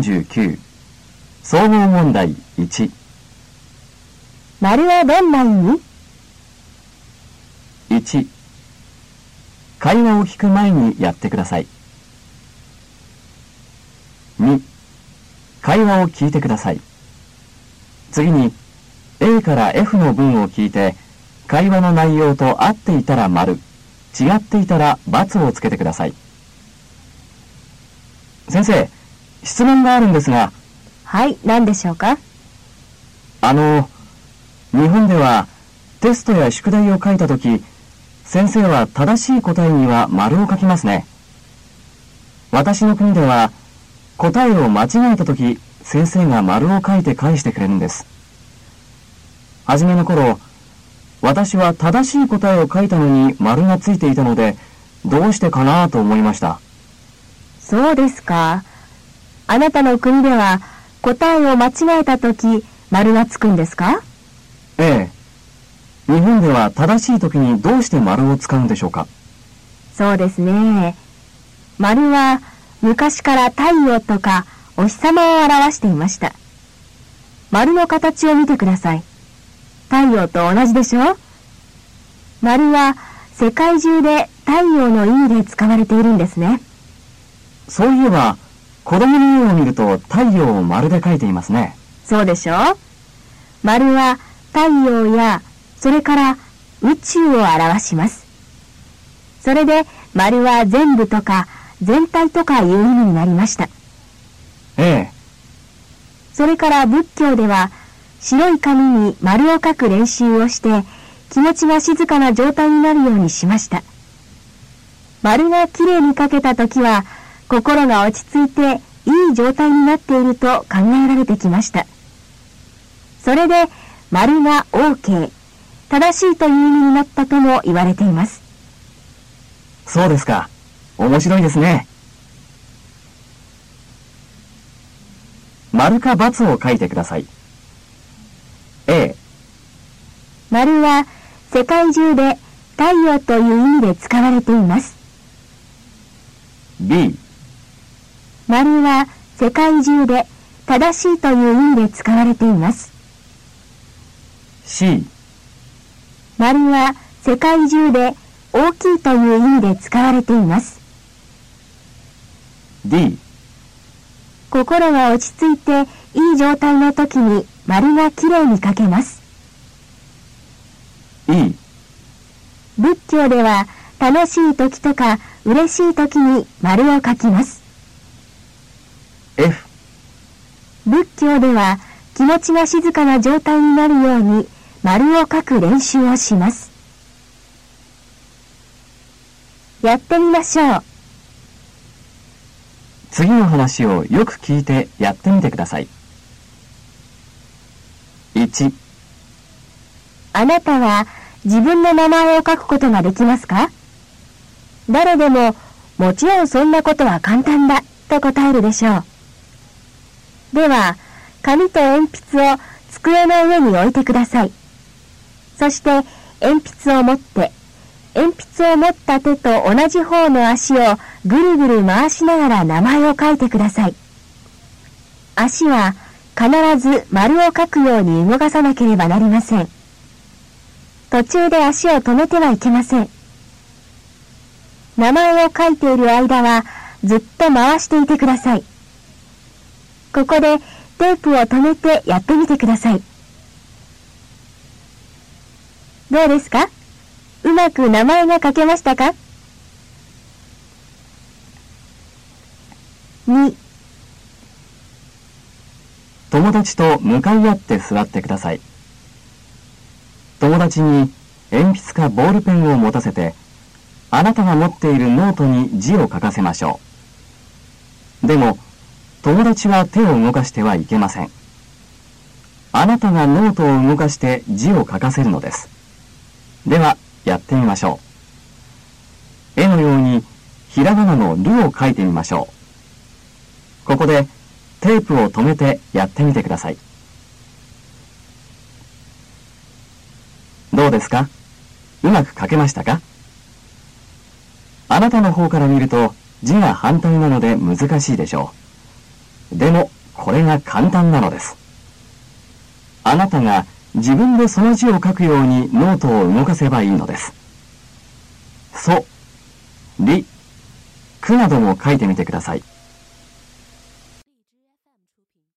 49総合問題1丸はどんな意味1会話を聞く前にやってください。2会話を聞いてください。次に A から F の文を聞いて会話の内容と合っていたら丸。違っていたら×をつけてください。先生質問があるんですが。はい、何でしょうか？あの日本ではテストや宿題を書いたとき先生は正しい答えには丸を書きますね。私の国では答えを間違えたとき先生が丸を書いて返してくれるんです。はじめの頃私は正しい答えを書いたのに丸がついていたのでどうしてかなと思いました。そうですか。あなたの国では答えを間違えたとき丸がつくんですか？ええ日本では正しい時にどうして丸を使うんでしょうか？そうですね。丸は昔から太陽とかお日様を表していました。丸の形を見てください。太陽と同じでしょ？丸は世界中で太陽の意味で使われているんですね。そういえば子供の絵を見ると太陽を丸で描いていますねそうでしょ？丸は太陽やそれから宇宙を表します。それで丸は全部とか全体とかいう意味になりました。ええそれから仏教では白い紙に丸を書く練習をして気持ちが静かな状態になるようにしました。丸がきれいに書けた時は心が落ち着いていい状態になっていると考えられてきました。それで丸が OK、正しいという意味になったとも言われています。そうですか面白いですね丸か×を書いてください A 丸は世界中で太陽という意味で使われています。B 丸は世界中で正しいという意味で使われています。C 丸は世界中で大きいという意味で使われています。D 心が落ち着いていい状態の時に丸がきれいに書けます。E 仏教では楽しい時とか嬉しい時に丸を書きます。F 仏教では気持ちが静かな状態になるように丸を書く練習をします。やってみましょう。次の話をよく聞いてやってみてください1あなたは自分の名前を書くことができますか？誰でも、もちろんそんなことは簡単だ、と答えるでしょう。では、紙と鉛筆を机の上に置いてください。そして、鉛筆を持って、鉛筆を持った手と同じ方の足をぐるぐる回しながら名前を書いてください。足は必ず丸を書くように動かさなければなりません。途中で足を止めてはいけません。名前を書いている間はずっと回していてください。ここでテープを止めてやってみてください。どうですか？うまく名前が書けましたか ?2、友達と向かい合って座ってください友達に鉛筆かボールペンを持たせてあなたが持っているノートに字を書かせましょうでも友達は手を動かしてはいけません。あなたがノートを動かして字を書かせるのです。ではやってみましょう。絵のようにひらがなの「る」を書いてみましょう。ここでテープを止めてやってみてください。どうですか？うまく書けましたか？あなたの方から見ると字が反対なので難しいでしょう。でも、これが簡単なのです。あなたが自分でその字を書くようにノートを動かせばいいのです。そ、り、くなども書いてみてください。